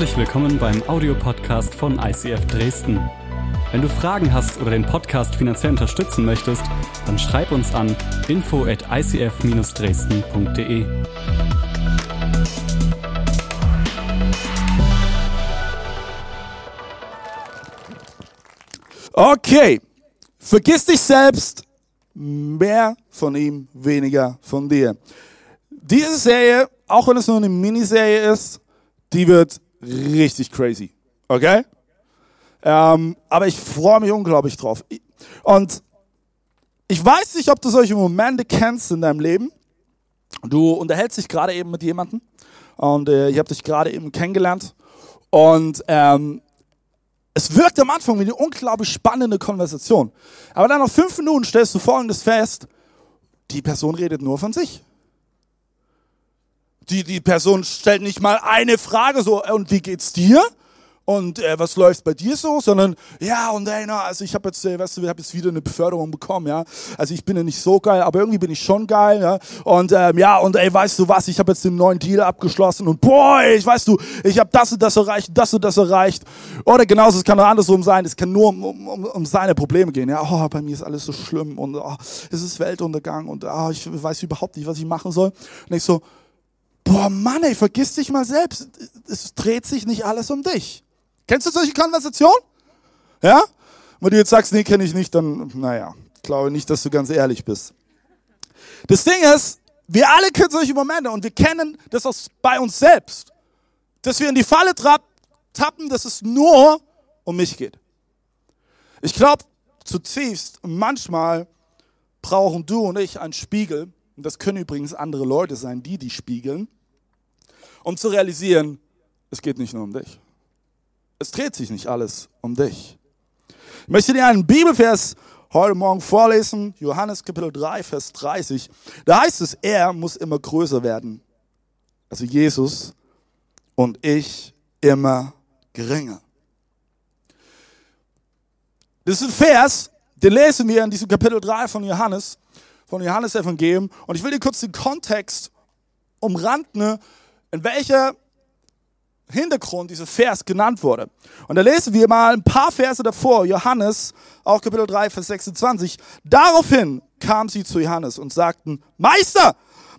Herzlich willkommen beim Audiopodcast von ICF Dresden. Wenn du Fragen hast oder den Podcast finanziell unterstützen möchtest, dann schreib uns an info at icf-dresden.de. Okay, vergiss dich selbst, mehr von ihm, weniger von dir. Diese Serie, auch wenn es nur eine Miniserie ist, die wird richtig crazy. Okay? Ähm, aber ich freue mich unglaublich drauf. Und ich weiß nicht, ob du solche Momente kennst in deinem Leben. Du unterhältst dich gerade eben mit jemandem und äh, ich habe dich gerade eben kennengelernt. Und ähm, es wirkt am Anfang wie eine unglaublich spannende Konversation. Aber dann nach fünf Minuten stellst du folgendes fest, die Person redet nur von sich. Die, die Person stellt nicht mal eine Frage so, und wie geht's dir? und äh, was läuft bei dir so, sondern ja und ey, na, also ich habe jetzt, äh, weißt du, ich habe jetzt wieder eine Beförderung bekommen, ja. Also ich bin ja nicht so geil, aber irgendwie bin ich schon geil, ja. Und ähm, ja und ey, weißt du was, ich habe jetzt den neuen Deal abgeschlossen und boah, ich weißt du, ich habe das und das erreicht, das und das erreicht. Oder genauso, es kann auch andersrum sein, es kann nur um, um, um seine Probleme gehen, ja. Oh, bei mir ist alles so schlimm und oh, es ist Weltuntergang und oh, ich weiß überhaupt nicht, was ich machen soll. Und ich so, boah, Mann, ey, vergiss dich mal selbst. Es dreht sich nicht alles um dich. Kennst du solche Konversationen? Ja? Wenn du jetzt sagst, nee, kenne ich nicht, dann, naja, glaube nicht, dass du ganz ehrlich bist. Das Ding ist, wir alle kennen solche Momente und wir kennen das auch bei uns selbst. Dass wir in die Falle tappen, dass es nur um mich geht. Ich glaube zutiefst, manchmal brauchen du und ich einen Spiegel, und das können übrigens andere Leute sein, die die spiegeln, um zu realisieren, es geht nicht nur um dich es dreht sich nicht alles um dich. Ich möchte dir einen Bibelvers heute Morgen vorlesen, Johannes Kapitel 3, Vers 30. Da heißt es, er muss immer größer werden. Also Jesus und ich immer geringer. Das ist ein Vers, den lesen wir in diesem Kapitel 3 von Johannes, von Johannes Evangelium. Und ich will dir kurz den Kontext umranden, in welcher Hintergrund dieser Vers genannt wurde. Und da lesen wir mal ein paar Verse davor, Johannes, auch Kapitel 3, Vers 26. Daraufhin kamen sie zu Johannes und sagten, Meister,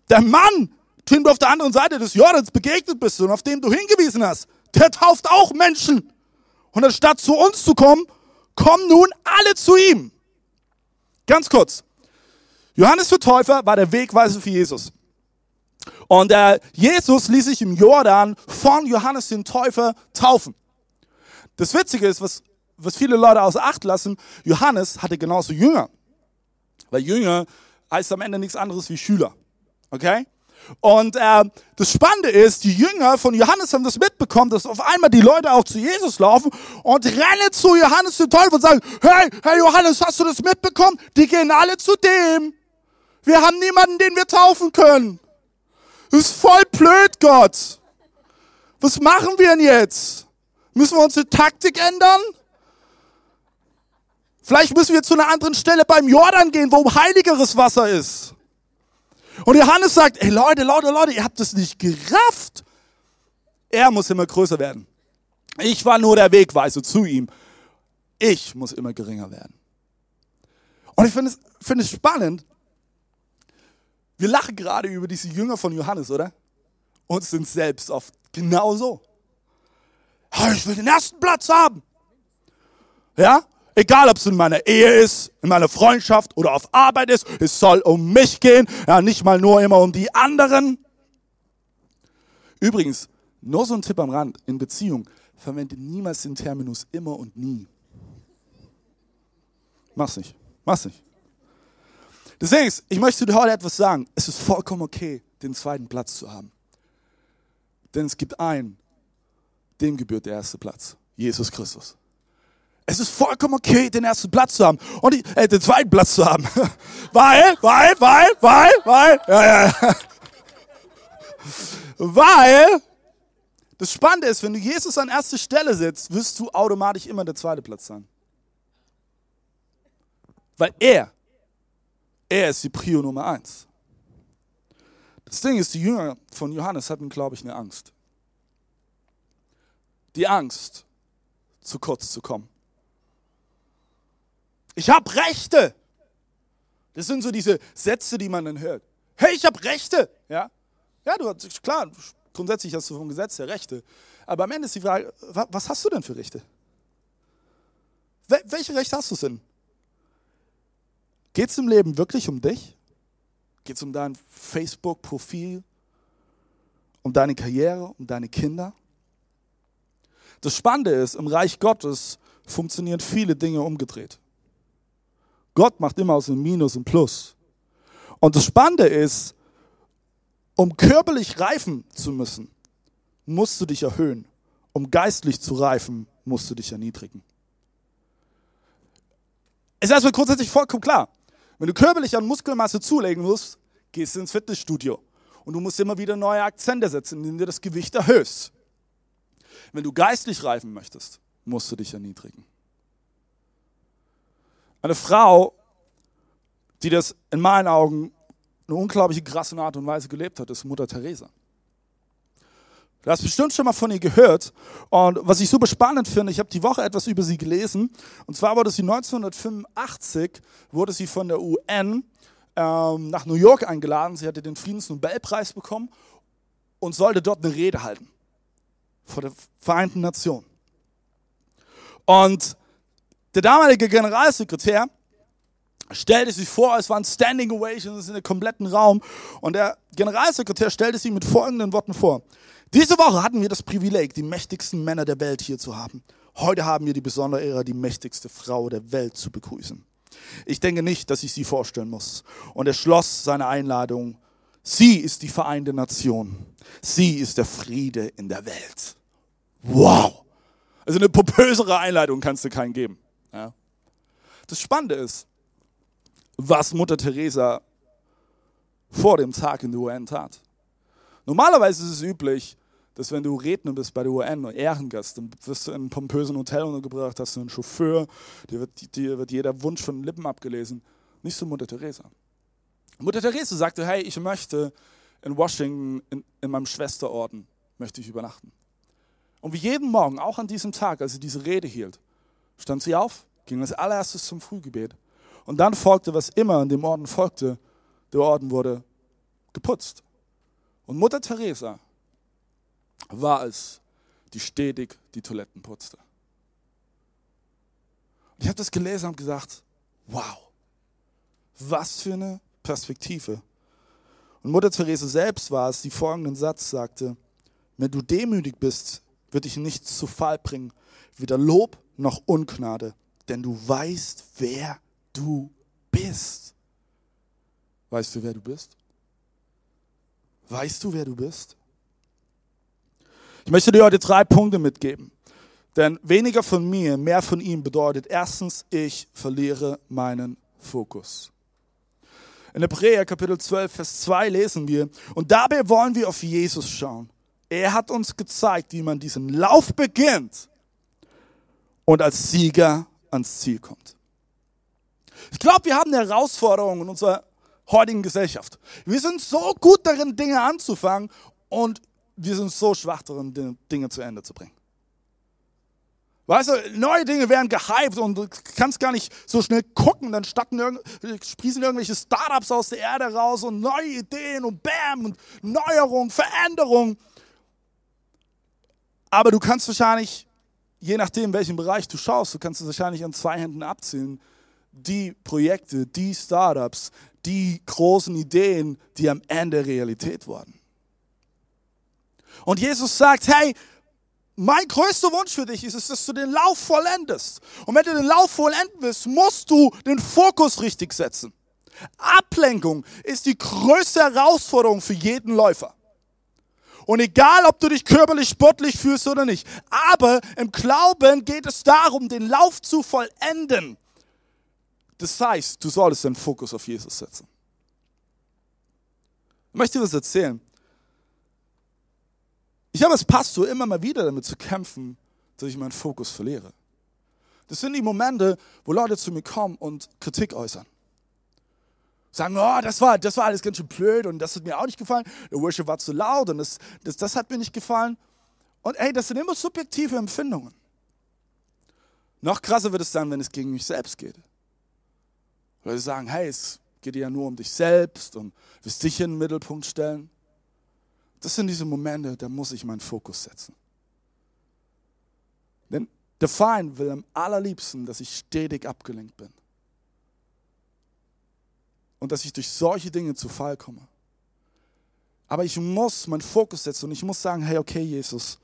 der Mann, dem du auf der anderen Seite des Jordans begegnet bist und auf dem du hingewiesen hast, der tauft auch Menschen. Und anstatt zu uns zu kommen, kommen nun alle zu ihm. Ganz kurz. Johannes der Täufer war der Wegweiser für Jesus. Und äh, Jesus ließ sich im Jordan von Johannes den Täufer taufen. Das Witzige ist, was, was viele Leute außer Acht lassen, Johannes hatte genauso Jünger. Weil Jünger heißt am Ende nichts anderes wie Schüler. Okay? Und äh, das Spannende ist, die Jünger von Johannes haben das mitbekommen, dass auf einmal die Leute auch zu Jesus laufen und rennen zu Johannes den Täufer und sagen, hey, hey Johannes, hast du das mitbekommen? Die gehen alle zu dem. Wir haben niemanden, den wir taufen können. Das ist voll blöd, Gott. Was machen wir denn jetzt? Müssen wir unsere Taktik ändern? Vielleicht müssen wir zu einer anderen Stelle beim Jordan gehen, wo heiligeres Wasser ist. Und Johannes sagt, ey Leute, Leute, Leute, ihr habt das nicht gerafft. Er muss immer größer werden. Ich war nur der Wegweiser zu ihm. Ich muss immer geringer werden. Und ich finde es, find es spannend, wir lachen gerade über diese Jünger von Johannes, oder? Und sind selbst oft genauso. Ich will den ersten Platz haben. Ja? Egal, ob es in meiner Ehe ist, in meiner Freundschaft oder auf Arbeit ist, es soll um mich gehen, ja, nicht mal nur immer um die anderen. Übrigens, nur so ein Tipp am Rand, in Beziehung, verwende niemals den Terminus immer und nie. Mach's nicht. Mach's nicht. Deswegen, ich möchte dir heute etwas sagen. Es ist vollkommen okay, den zweiten Platz zu haben. Denn es gibt einen, dem gebührt der erste Platz. Jesus Christus. Es ist vollkommen okay, den ersten Platz zu haben und die, äh, den zweiten Platz zu haben. weil, weil, weil, weil, weil, ja, ja. weil das Spannende ist, wenn du Jesus an erste Stelle setzt, wirst du automatisch immer der zweite Platz sein. Weil er er ist die Prio Nummer eins. Das Ding ist, die Jünger von Johannes hatten, glaube ich, eine Angst. die Angst, zu kurz zu kommen. Ich habe Rechte. Das sind so diese Sätze, die man dann hört. Hey, ich habe Rechte. Ja, ja du hast, klar, grundsätzlich hast du vom Gesetz her Rechte. Aber am Ende ist die Frage, was hast du denn für Rechte? Welche Rechte hast du denn? Geht es im Leben wirklich um dich? Geht es um dein Facebook-Profil? Um deine Karriere? Um deine Kinder? Das Spannende ist, im Reich Gottes funktionieren viele Dinge umgedreht. Gott macht immer aus dem Minus ein Plus. Und das Spannende ist, um körperlich reifen zu müssen, musst du dich erhöhen. Um geistlich zu reifen, musst du dich erniedrigen. Ist erstmal grundsätzlich vollkommen klar. Wenn du körperlich an Muskelmasse zulegen musst, gehst du ins Fitnessstudio. Und du musst immer wieder neue Akzente setzen, indem du das Gewicht erhöhst. Wenn du geistlich reifen möchtest, musst du dich erniedrigen. Eine Frau, die das in meinen Augen eine unglaubliche krasse Art und Weise gelebt hat, ist Mutter Teresa. Du hast bestimmt schon mal von ihr gehört. Und was ich super spannend finde, ich habe die Woche etwas über sie gelesen. Und zwar wurde sie 1985, wurde sie von der UN ähm, nach New York eingeladen. Sie hatte den Friedensnobelpreis bekommen und sollte dort eine Rede halten vor der Vereinten Nationen. Und der damalige Generalsekretär stellte sich vor, es waren Standing Ovations in dem kompletten Raum. Und der Generalsekretär stellte sich mit folgenden Worten vor. Diese Woche hatten wir das Privileg, die mächtigsten Männer der Welt hier zu haben. Heute haben wir die besondere Ehre, die mächtigste Frau der Welt zu begrüßen. Ich denke nicht, dass ich sie vorstellen muss. Und er schloss seine Einladung. Sie ist die Vereinte Nation. Sie ist der Friede in der Welt. Wow! Also eine pompösere Einleitung kannst du keinen geben. Ja. Das Spannende ist, was Mutter Teresa vor dem Tag in der UN tat. Normalerweise ist es üblich, dass wenn du Redner bist bei der UN und Ehrengast, dann wirst du in einem pompösen Hotel untergebracht, hast du einen Chauffeur, dir wird, dir wird jeder Wunsch von den Lippen abgelesen. Nicht so Mutter Teresa. Mutter Teresa sagte, hey, ich möchte in Washington, in, in meinem Schwesterorden, möchte ich übernachten. Und wie jeden Morgen, auch an diesem Tag, als sie diese Rede hielt, stand sie auf, ging als allererstes zum Frühgebet. Und dann folgte, was immer an dem Orden folgte. Der Orden wurde geputzt. Und Mutter Teresa war es, die stetig die Toiletten putzte. Und ich habe das gelesen und gesagt, wow, was für eine Perspektive. Und Mutter Teresa selbst war es, die folgenden Satz sagte, wenn du demütig bist, wird dich nichts zu Fall bringen, weder Lob noch Ungnade, denn du weißt, wer du bist. Weißt du, wer du bist? Weißt du, wer du bist? Ich möchte dir heute drei Punkte mitgeben. Denn weniger von mir, mehr von ihm bedeutet erstens, ich verliere meinen Fokus. In Hebräer Kapitel 12, Vers 2 lesen wir, und dabei wollen wir auf Jesus schauen. Er hat uns gezeigt, wie man diesen Lauf beginnt und als Sieger ans Ziel kommt. Ich glaube, wir haben eine Herausforderung in unserer heutigen Gesellschaft. Wir sind so gut darin, Dinge anzufangen und wir sind so schwach darin, Dinge zu Ende zu bringen. Weißt du, neue Dinge werden gehypt und du kannst gar nicht so schnell gucken, dann sprießen irgendwelche Startups aus der Erde raus und neue Ideen und Bam und Neuerung, Veränderung. Aber du kannst wahrscheinlich, je nachdem, welchen Bereich du schaust, du kannst es wahrscheinlich an zwei Händen abzählen, die Projekte, die Startups, die großen Ideen, die am Ende Realität wurden. Und Jesus sagt, hey, mein größter Wunsch für dich ist es, dass du den Lauf vollendest. Und wenn du den Lauf vollenden willst, musst du den Fokus richtig setzen. Ablenkung ist die größte Herausforderung für jeden Läufer. Und egal, ob du dich körperlich sportlich fühlst oder nicht, aber im Glauben geht es darum, den Lauf zu vollenden. Das heißt, du solltest den Fokus auf Jesus setzen. Ich möchte dir was erzählen. Ich habe als Pastor immer mal wieder damit zu kämpfen, dass ich meinen Fokus verliere. Das sind die Momente, wo Leute zu mir kommen und Kritik äußern sagen, oh, das war, das war alles ganz schön blöd und das hat mir auch nicht gefallen. Der Worship war zu laut und das, das, das hat mir nicht gefallen. Und ey, das sind immer subjektive Empfindungen. Noch krasser wird es dann, wenn es gegen mich selbst geht. Sie sagen, hey, es geht ja nur um dich selbst und willst dich in den Mittelpunkt stellen. Das sind diese Momente, da muss ich meinen Fokus setzen. Denn der Feind will am allerliebsten, dass ich stetig abgelenkt bin. Und dass ich durch solche Dinge zu Fall komme. Aber ich muss meinen Fokus setzen und ich muss sagen, hey, okay, Jesus,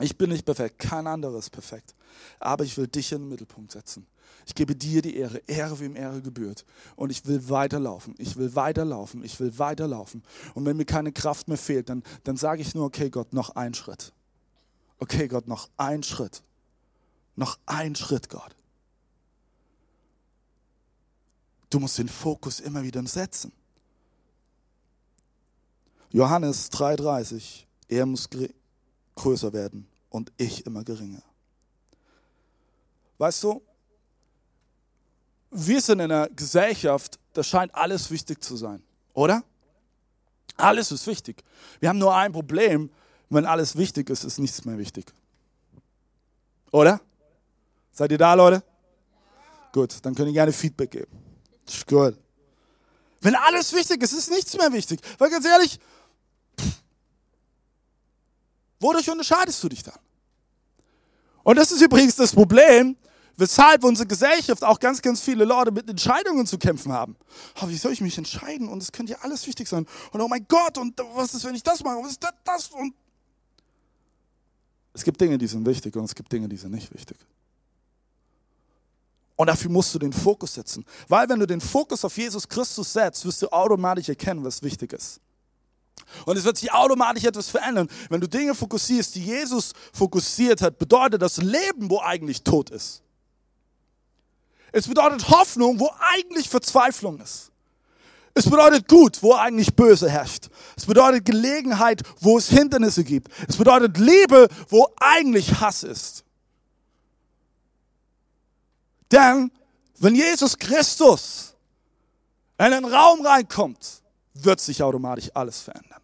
ich bin nicht perfekt, kein anderer ist perfekt. Aber ich will dich in den Mittelpunkt setzen. Ich gebe dir die Ehre, Ehre wie ihm Ehre gebührt. Und ich will weiterlaufen, ich will weiterlaufen, ich will weiterlaufen. Und wenn mir keine Kraft mehr fehlt, dann, dann sage ich nur, okay Gott, noch ein Schritt. Okay Gott, noch ein Schritt. Noch ein Schritt, Gott. Du musst den Fokus immer wieder setzen. Johannes 3,30, er muss größer werden und ich immer geringer. Weißt du, wir sind in einer Gesellschaft, da scheint alles wichtig zu sein, oder? Alles ist wichtig. Wir haben nur ein Problem, wenn alles wichtig ist, ist nichts mehr wichtig. Oder? Seid ihr da, Leute? Gut, dann könnt ihr gerne Feedback geben. Gut. Wenn alles wichtig ist, ist nichts mehr wichtig. Weil ganz ehrlich, wodurch unterscheidest du dich dann? Und das ist übrigens das Problem, weshalb unsere Gesellschaft auch ganz, ganz viele Leute mit Entscheidungen zu kämpfen haben. Oh, wie soll ich mich entscheiden? Und es könnte ja alles wichtig sein. Und oh mein Gott, und was ist, wenn ich das mache? Was ist das? das? Und es gibt Dinge, die sind wichtig und es gibt Dinge, die sind nicht wichtig. Und dafür musst du den Fokus setzen. Weil wenn du den Fokus auf Jesus Christus setzt, wirst du automatisch erkennen, was wichtig ist. Und es wird sich automatisch etwas verändern. Wenn du Dinge fokussierst, die Jesus fokussiert hat, bedeutet das Leben, wo eigentlich Tod ist. Es bedeutet Hoffnung, wo eigentlich Verzweiflung ist. Es bedeutet gut, wo eigentlich Böse herrscht. Es bedeutet Gelegenheit, wo es Hindernisse gibt. Es bedeutet Liebe, wo eigentlich Hass ist. Denn wenn Jesus Christus in einen Raum reinkommt, wird sich automatisch alles verändern.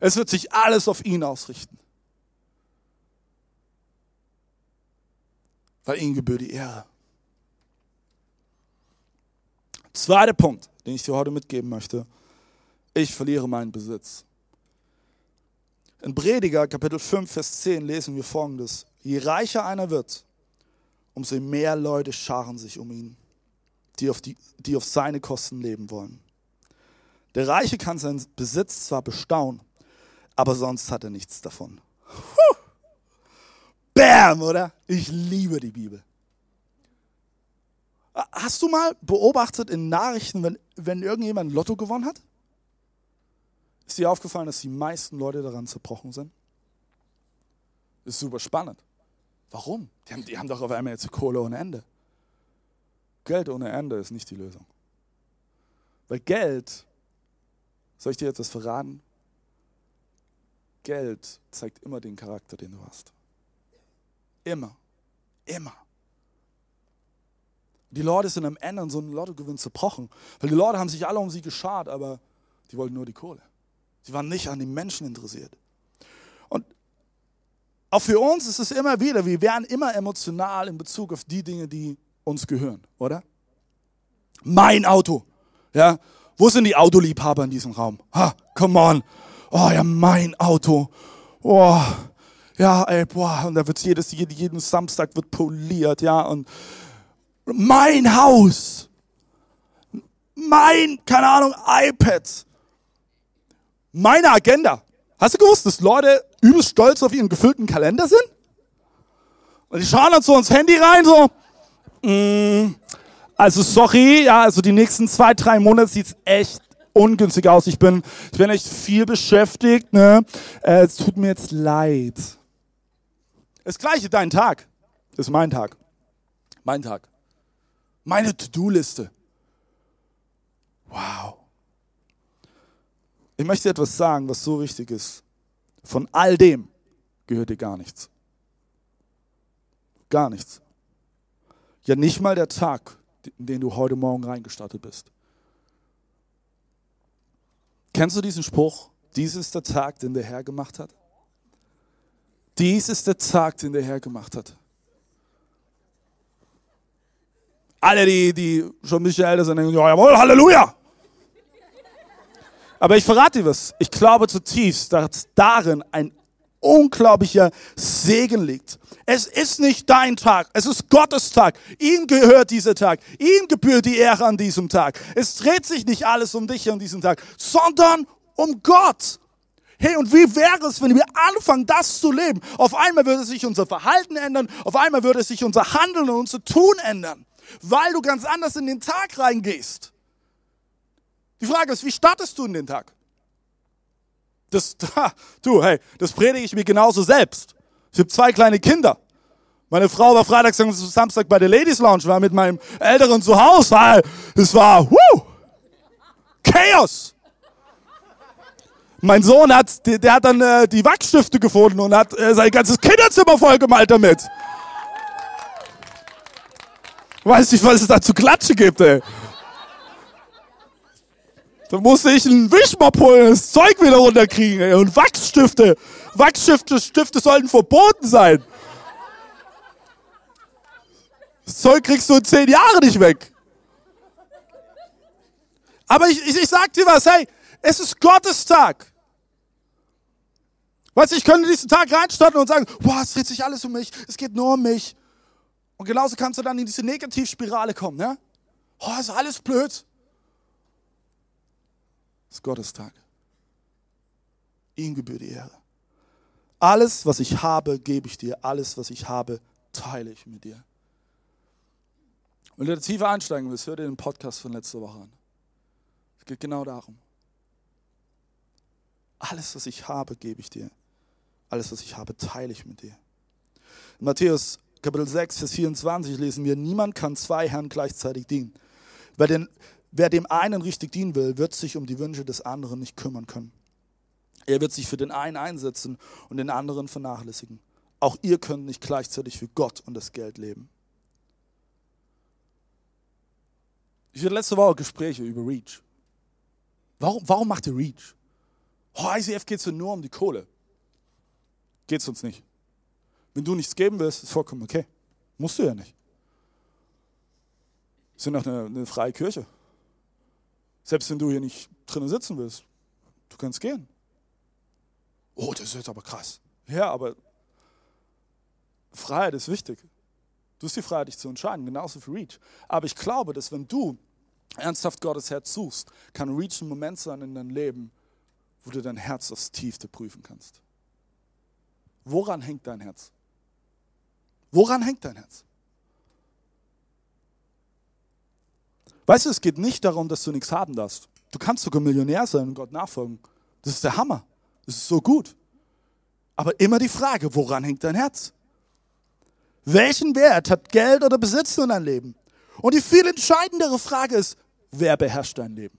Es wird sich alles auf ihn ausrichten. Weil ihm gebührt die Ehre. Zweiter Punkt, den ich dir heute mitgeben möchte. Ich verliere meinen Besitz. In Prediger Kapitel 5, Vers 10 lesen wir folgendes. Je reicher einer wird, umso mehr Leute scharen sich um ihn, die auf, die, die auf seine Kosten leben wollen. Der Reiche kann seinen Besitz zwar bestaunen, aber sonst hat er nichts davon. Puh. Bam, oder? Ich liebe die Bibel. Hast du mal beobachtet in Nachrichten, wenn, wenn irgendjemand Lotto gewonnen hat? Ist dir aufgefallen, dass die meisten Leute daran zerbrochen sind? ist super spannend. Warum? Die haben, die haben doch auf einmal jetzt Kohle ohne Ende. Geld ohne Ende ist nicht die Lösung. Weil Geld, soll ich dir etwas verraten? Geld zeigt immer den Charakter, den du hast. Immer. Immer. Die Leute sind am Ende an so einem Lottogewinn zerbrochen, weil die Leute haben sich alle um sie geschart, aber die wollten nur die Kohle. Sie waren nicht an den Menschen interessiert. Und auch für uns ist es immer wieder, wir werden immer emotional in Bezug auf die Dinge, die uns gehören, oder? Mein Auto. Ja, wo sind die Autoliebhaber in diesem Raum? Ha, come on. Oh ja, mein Auto. Oh, ja, ey, boah, und da wird jedes, jeden Samstag wird poliert, ja, und mein Haus, mein, keine Ahnung, iPad, meine Agenda. Hast du gewusst, dass Leute übelst stolz auf ihren gefüllten Kalender sind? Und die schauen dann so ins Handy rein, so, mm, also sorry, ja, also die nächsten zwei, drei Monate sieht's echt ungünstig aus. Ich bin, ich bin echt viel beschäftigt, ne? Äh, es tut mir jetzt leid. Das gleiche, dein Tag. Ist mein Tag. Mein Tag. Meine To-Do-Liste. Wow. Ich möchte etwas sagen, was so wichtig ist. Von all dem gehört dir gar nichts. Gar nichts. Ja, nicht mal der Tag, in den du heute Morgen reingestartet bist. Kennst du diesen Spruch? Dies ist der Tag, den der Herr gemacht hat. Dies ist der Tag, den der Herr gemacht hat. Alle, die, die schon ein bisschen älter sind, denken, ja, jawohl, Halleluja. Aber ich verrate dir was. Ich glaube zutiefst, dass darin ein unglaublicher Segen liegt. Es ist nicht dein Tag, es ist Gottes Tag. Ihm gehört dieser Tag. Ihm gebührt die Ehre an diesem Tag. Es dreht sich nicht alles um dich an diesem Tag, sondern um Gott. Hey, und wie wäre es, wenn wir anfangen, das zu leben? Auf einmal würde sich unser Verhalten ändern, auf einmal würde sich unser Handeln und unser Tun ändern, weil du ganz anders in den Tag reingehst. Die Frage ist, wie startest du in den Tag? Das, du, hey, das predige ich mir genauso selbst. Ich habe zwei kleine Kinder. Meine Frau war Freitag, Samstag bei der Ladies Lounge, war mit meinem Älteren zu Hause. Es war, whoo, Chaos. Mein Sohn hat, der, der hat dann äh, die Wachsstifte gefunden und hat äh, sein ganzes Kinderzimmer vollgemalt damit. Weiß nicht, was es da zu Klatsche gibt, ey. Da musste ich einen Wischmopp holen, das Zeug wieder runterkriegen, ey. Und Wachsstifte. Wachsstifte Stifte sollten verboten sein. Das Zeug kriegst du in zehn Jahren nicht weg. Aber ich, ich, ich sag dir was, hey, es ist Gottes Tag. Weißt du, ich könnte diesen Tag reinstarten und sagen, boah, es dreht sich alles um mich, es geht nur um mich. Und genauso kannst du dann in diese Negativspirale kommen, ne? Oh, ist alles blöd. Es ist Gottes Tag. Ihm gebührt die Ehre. Alles, was ich habe, gebe ich dir. Alles, was ich habe, teile ich mit dir. Wenn du da tiefer einsteigen willst, hör dir den Podcast von letzter Woche an. Es geht genau darum. Alles, was ich habe, gebe ich dir. Alles, was ich habe, teile ich mit dir. In Matthäus Kapitel 6, Vers 24 lesen wir, niemand kann zwei Herren gleichzeitig dienen. Wer, den, wer dem einen richtig dienen will, wird sich um die Wünsche des anderen nicht kümmern können. Er wird sich für den einen einsetzen und den anderen vernachlässigen. Auch ihr könnt nicht gleichzeitig für Gott und das Geld leben. Ich hatte letzte Woche Gespräche über Reach. Warum, warum macht ihr Reach? Oh, ICF geht es nur um die Kohle. Geht es uns nicht. Wenn du nichts geben willst, ist vollkommen okay. Musst du ja nicht. Wir sind doch eine, eine freie Kirche. Selbst wenn du hier nicht drinnen sitzen willst, du kannst gehen. Oh, das ist jetzt aber krass. Ja, aber Freiheit ist wichtig. Du hast die Freiheit, dich zu entscheiden, genauso für Reach. Aber ich glaube, dass wenn du ernsthaft Gottes Herz suchst, kann Reach ein Moment sein in deinem Leben, wo du dein Herz aufs Tiefste prüfen kannst. Woran hängt dein Herz? Woran hängt dein Herz? Weißt du, es geht nicht darum, dass du nichts haben darfst. Du kannst sogar Millionär sein und Gott nachfolgen. Das ist der Hammer. Das ist so gut. Aber immer die Frage, woran hängt dein Herz? Welchen Wert hat Geld oder Besitz in deinem Leben? Und die viel entscheidendere Frage ist, wer beherrscht dein Leben?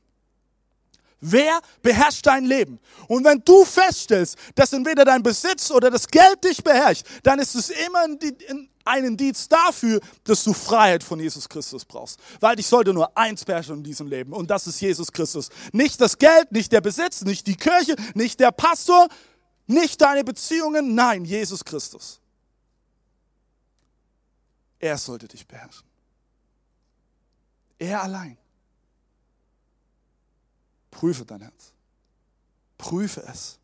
Wer beherrscht dein Leben? Und wenn du feststellst, dass entweder dein Besitz oder das Geld dich beherrscht, dann ist es immer ein Indiz dafür, dass du Freiheit von Jesus Christus brauchst. Weil dich sollte nur eins beherrschen in diesem Leben und das ist Jesus Christus. Nicht das Geld, nicht der Besitz, nicht die Kirche, nicht der Pastor, nicht deine Beziehungen, nein, Jesus Christus. Er sollte dich beherrschen. Er allein. Prüfe dein Herz. Prüfe es.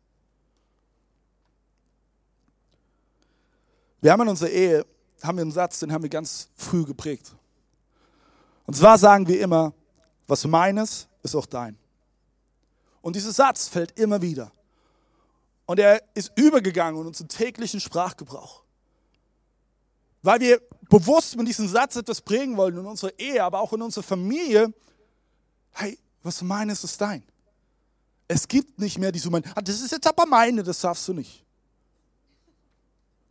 Wir haben in unserer Ehe haben wir einen Satz, den haben wir ganz früh geprägt. Und zwar sagen wir immer, was meines ist auch dein. Und dieser Satz fällt immer wieder. Und er ist übergegangen in unseren täglichen Sprachgebrauch. Weil wir bewusst mit diesem Satz etwas prägen wollen in unserer Ehe, aber auch in unserer Familie. Hey, was meines ist dein. Es gibt nicht mehr diese Momente, ah, das ist jetzt aber meine, das darfst du nicht.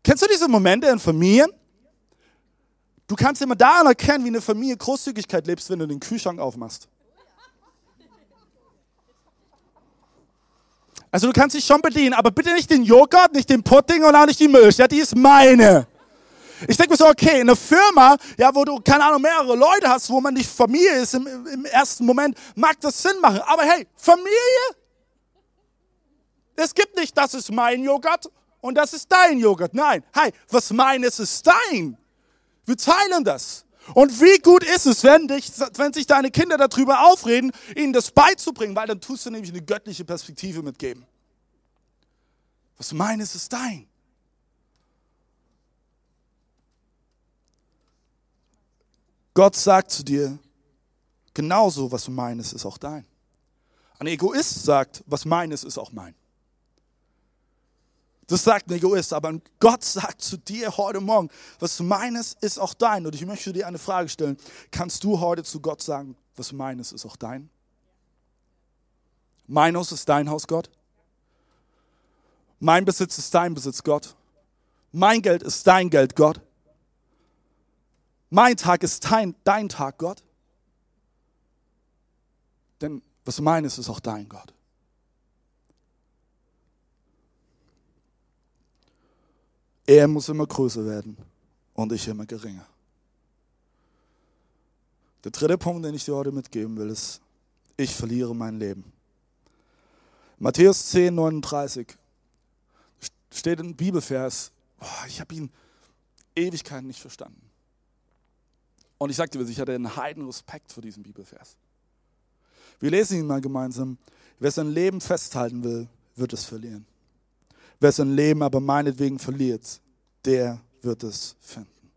Kennst du diese Momente in Familien? Du kannst immer daran erkennen, wie eine Familie Großzügigkeit lebst, wenn du den Kühlschrank aufmachst. Also du kannst dich schon bedienen, aber bitte nicht den Joghurt, nicht den Pudding und auch nicht die Milch. Ja, die ist meine. Ich denke mir so, okay, in einer Firma, ja, wo du, keine Ahnung, mehrere Leute hast, wo man nicht Familie ist im, im ersten Moment, mag das Sinn machen. Aber hey, Familie? Es gibt nicht, das ist mein Joghurt und das ist dein Joghurt. Nein, hey, was meines ist dein. Wir teilen das. Und wie gut ist es, wenn, dich, wenn sich deine Kinder darüber aufreden, ihnen das beizubringen, weil dann tust du nämlich eine göttliche Perspektive mitgeben. Was meines ist dein. Gott sagt zu dir, genauso was meines ist auch dein. Ein Egoist sagt, was meines ist auch mein. Das sagt ein Egoist, aber Gott sagt zu dir heute Morgen, was meines ist auch dein. Und ich möchte dir eine Frage stellen. Kannst du heute zu Gott sagen, was meines ist auch dein? Mein Haus ist dein Haus, Gott. Mein Besitz ist dein Besitz, Gott. Mein Geld ist dein Geld, Gott. Mein Tag ist dein, dein Tag, Gott. Denn was meines ist auch dein, Gott. Er muss immer größer werden und ich immer geringer. Der dritte Punkt, den ich dir heute mitgeben will, ist, ich verliere mein Leben. Matthäus 10, 39 steht ein Bibelvers. Ich habe ihn Ewigkeiten nicht verstanden. Und ich sagte, ich hatte einen heiden Respekt vor diesem Bibelvers. Wir lesen ihn mal gemeinsam. Wer sein Leben festhalten will, wird es verlieren. Wer sein Leben aber meinetwegen verliert, der wird es finden.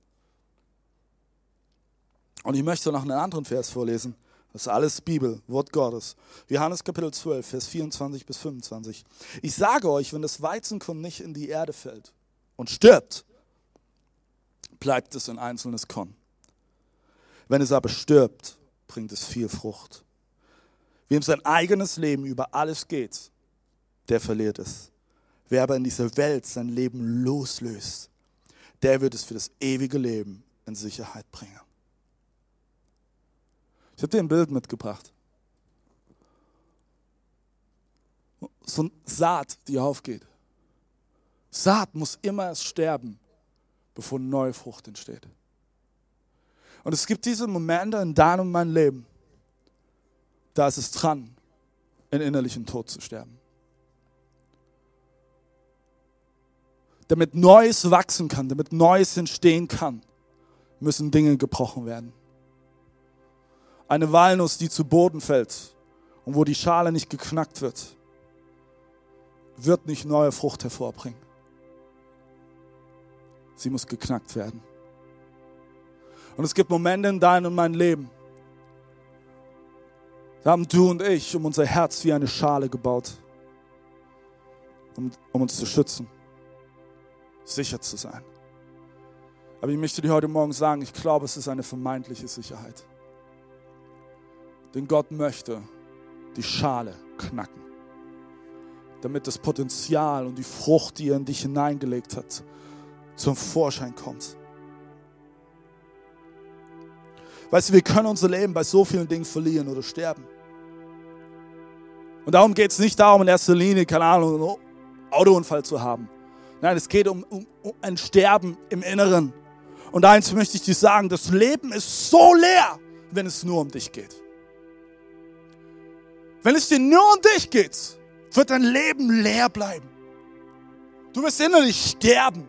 Und ich möchte noch einen anderen Vers vorlesen. Das ist alles Bibel, Wort Gottes. Johannes Kapitel 12, Vers 24 bis 25. Ich sage euch, wenn das Weizenkorn nicht in die Erde fällt und stirbt, bleibt es ein einzelnes Korn. Wenn es aber stirbt, bringt es viel Frucht. Wem sein eigenes Leben über alles geht, der verliert es. Wer aber in dieser Welt sein Leben loslöst, der wird es für das ewige Leben in Sicherheit bringen. Ich habe dir ein Bild mitgebracht. So eine Saat, die aufgeht. Saat muss immer erst sterben, bevor neue Frucht entsteht. Und es gibt diese Momente in deinem und meinem Leben, da ist es dran, in innerlichen Tod zu sterben. damit Neues wachsen kann, damit Neues entstehen kann, müssen Dinge gebrochen werden. Eine Walnuss, die zu Boden fällt und wo die Schale nicht geknackt wird, wird nicht neue Frucht hervorbringen. Sie muss geknackt werden. Und es gibt Momente in deinem und meinem Leben, da haben du und ich um unser Herz wie eine Schale gebaut, um, um uns zu schützen sicher zu sein. Aber ich möchte dir heute Morgen sagen, ich glaube, es ist eine vermeintliche Sicherheit. Denn Gott möchte die Schale knacken, damit das Potenzial und die Frucht, die er in dich hineingelegt hat, zum Vorschein kommt. Weißt du, wir können unser Leben bei so vielen Dingen verlieren oder sterben. Und darum geht es nicht darum, in erster Linie, keine Ahnung, einen Autounfall zu haben. Nein, es geht um, um, um ein Sterben im Inneren. Und eins möchte ich dir sagen, das Leben ist so leer, wenn es nur um dich geht. Wenn es dir nur um dich geht, wird dein Leben leer bleiben. Du wirst innerlich sterben.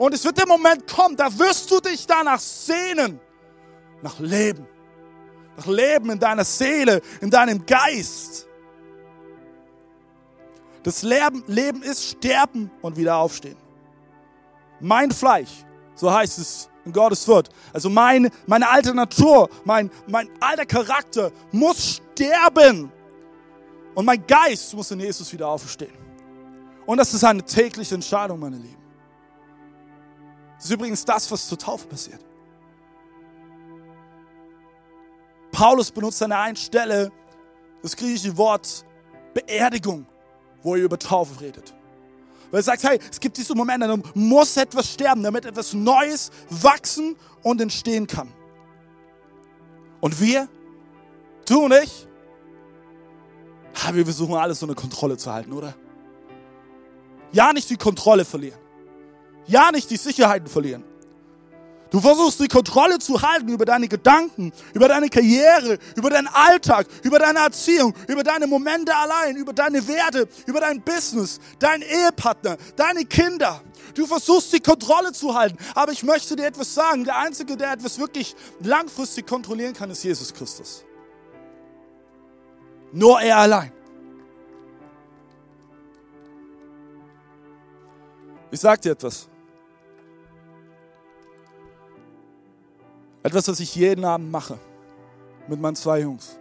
Und es wird der Moment kommen, da wirst du dich danach sehnen. Nach Leben. Nach Leben in deiner Seele, in deinem Geist. Das Leben ist Sterben und wieder aufstehen. Mein Fleisch, so heißt es in Gottes Wort. Also mein, meine alte Natur, mein, mein alter Charakter muss sterben. Und mein Geist muss in Jesus wieder aufstehen. Und das ist eine tägliche Entscheidung, meine Lieben. Das ist übrigens das, was zur Taufe passiert. Paulus benutzt an der einen Stelle das griechische Wort Beerdigung wo ihr über Taufe redet. Weil er sagt, hey, es gibt diese Momente, da muss etwas sterben, damit etwas Neues wachsen und entstehen kann. Und wir, du und ich, wir versuchen alles eine Kontrolle zu halten, oder? Ja, nicht die Kontrolle verlieren. Ja, nicht die Sicherheiten verlieren. Du versuchst die Kontrolle zu halten über deine Gedanken, über deine Karriere, über deinen Alltag, über deine Erziehung, über deine Momente allein, über deine Werte, über dein Business, deinen Ehepartner, deine Kinder. Du versuchst die Kontrolle zu halten. Aber ich möchte dir etwas sagen. Der Einzige, der etwas wirklich langfristig kontrollieren kann, ist Jesus Christus. Nur er allein. Ich sage dir etwas. Etwas, was ich jeden Abend mache mit meinen zwei Jungs.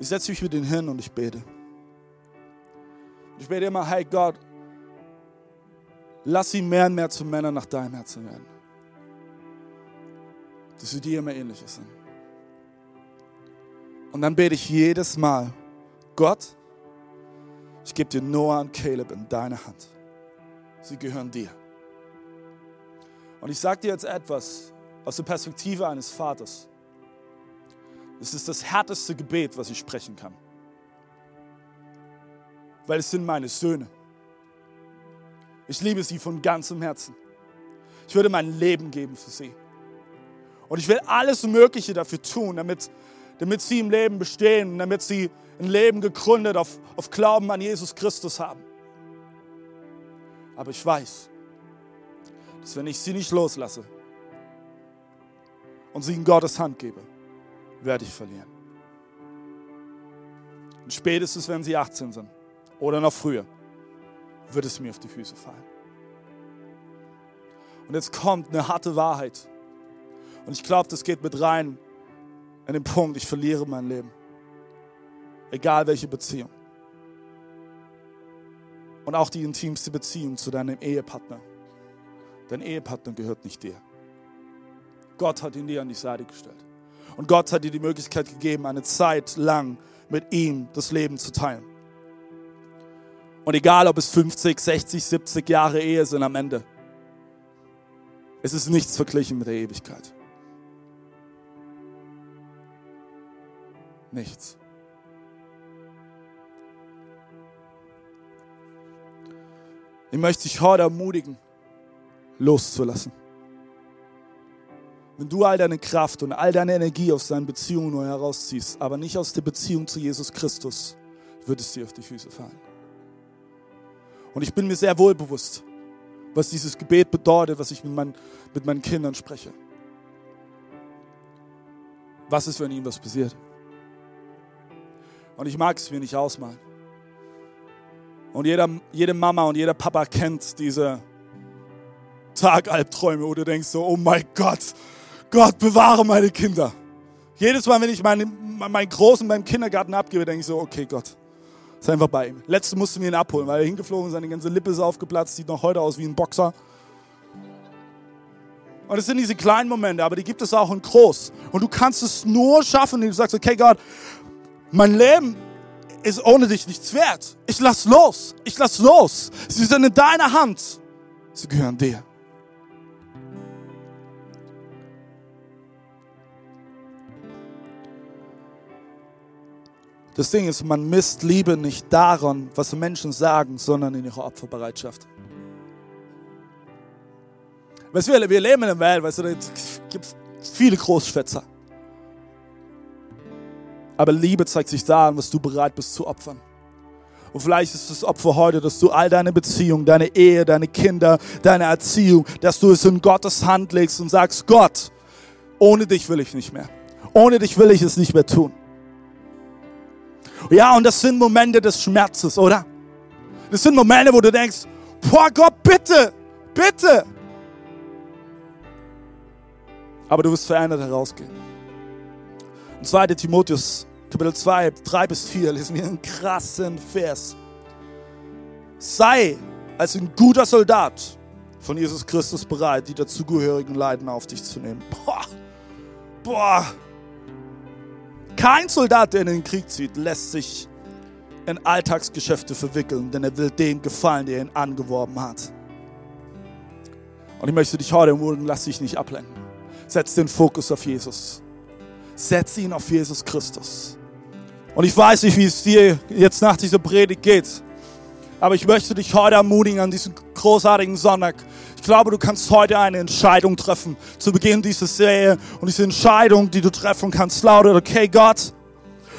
Ich setze mich mit ihnen hin und ich bete. Ich bete immer, hey Gott, lass sie mehr und mehr zu Männern nach deinem Herzen werden. Dass sie dir immer ähnlicher sind. Und dann bete ich jedes Mal, Gott, ich gebe dir Noah und Caleb in deine Hand. Sie gehören dir. Und ich sage dir jetzt etwas, aus der Perspektive eines Vaters. Es ist das härteste Gebet, was ich sprechen kann. Weil es sind meine Söhne. Ich liebe sie von ganzem Herzen. Ich würde mein Leben geben für sie. Und ich will alles Mögliche dafür tun, damit, damit sie im Leben bestehen, damit sie ein Leben gegründet auf, auf Glauben an Jesus Christus haben. Aber ich weiß, dass wenn ich sie nicht loslasse, und sie in Gottes Hand gebe, werde ich verlieren. Und spätestens, wenn sie 18 sind oder noch früher, wird es mir auf die Füße fallen. Und jetzt kommt eine harte Wahrheit. Und ich glaube, das geht mit rein in den Punkt, ich verliere mein Leben. Egal welche Beziehung. Und auch die intimste Beziehung zu deinem Ehepartner. Dein Ehepartner gehört nicht dir. Gott hat ihn dir an die Seite gestellt. Und Gott hat dir die Möglichkeit gegeben, eine Zeit lang mit ihm das Leben zu teilen. Und egal, ob es 50, 60, 70 Jahre Ehe sind am Ende, es ist nichts verglichen mit der Ewigkeit. Nichts. Ich möchte dich heute ermutigen, loszulassen. Wenn du all deine Kraft und all deine Energie aus deinen Beziehungen neu herausziehst, aber nicht aus der Beziehung zu Jesus Christus, wird es dir auf die Füße fallen. Und ich bin mir sehr wohl bewusst, was dieses Gebet bedeutet, was ich mit meinen, mit meinen Kindern spreche. Was ist, wenn ihnen was passiert? Und ich mag es mir nicht ausmalen. Und jeder, jede Mama und jeder Papa kennt diese Tagalbträume, wo du denkst so, oh mein Gott, Gott, bewahre meine Kinder. Jedes Mal, wenn ich meinen, meinen Großen beim Kindergarten abgebe, denke ich so, okay, Gott, sei einfach bei ihm. Letzte musste mir ihn abholen, weil er hingeflogen ist, seine ganze Lippe ist aufgeplatzt, sieht noch heute aus wie ein Boxer. Und es sind diese kleinen Momente, aber die gibt es auch in groß. Und du kannst es nur schaffen, indem du sagst, okay, Gott, mein Leben ist ohne dich nichts wert. Ich lass los. Ich lass los. Sie sind in deiner Hand. Sie gehören dir. Das Ding ist, man misst Liebe nicht daran, was Menschen sagen, sondern in ihrer Opferbereitschaft. Weißt du, wir leben in einer Welt, weißt du, es gibt viele Großschwätzer. Aber Liebe zeigt sich daran, was du bereit bist zu opfern. Und vielleicht ist das Opfer heute, dass du all deine Beziehungen, deine Ehe, deine Kinder, deine Erziehung, dass du es in Gottes Hand legst und sagst, Gott, ohne dich will ich nicht mehr. Ohne dich will ich es nicht mehr tun. Ja, und das sind Momente des Schmerzes, oder? Das sind Momente, wo du denkst, boah Gott, bitte, bitte. Aber du wirst verändert herausgehen. Und 2. Timotheus, Kapitel 2, 3 bis 4, lesen wir einen krassen Vers. Sei als ein guter Soldat von Jesus Christus bereit, die dazugehörigen Leiden auf dich zu nehmen. Boah, boah, kein Soldat, der in den Krieg zieht, lässt sich in Alltagsgeschäfte verwickeln, denn er will dem gefallen, der ihn angeworben hat. Und ich möchte dich heute ermutigen, lass dich nicht ablenken. Setz den Fokus auf Jesus. Setz ihn auf Jesus Christus. Und ich weiß nicht, wie es dir jetzt nach dieser Predigt geht. Aber ich möchte dich heute ermutigen an diesem großartigen Sonntag. Ich glaube, du kannst heute eine Entscheidung treffen zu Beginn dieser Serie. Und diese Entscheidung, die du treffen kannst, lautet, okay, Gott,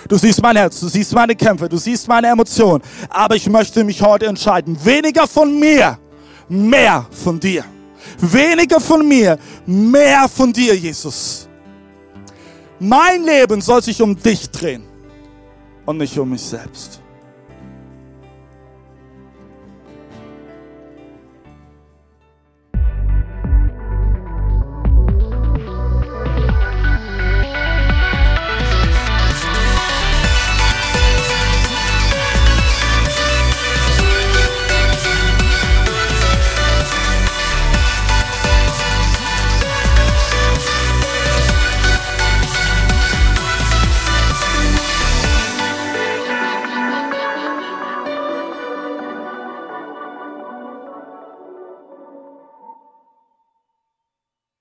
du siehst mein Herz, du siehst meine Kämpfe, du siehst meine Emotionen. Aber ich möchte mich heute entscheiden. Weniger von mir, mehr von dir. Weniger von mir, mehr von dir, Jesus. Mein Leben soll sich um dich drehen und nicht um mich selbst.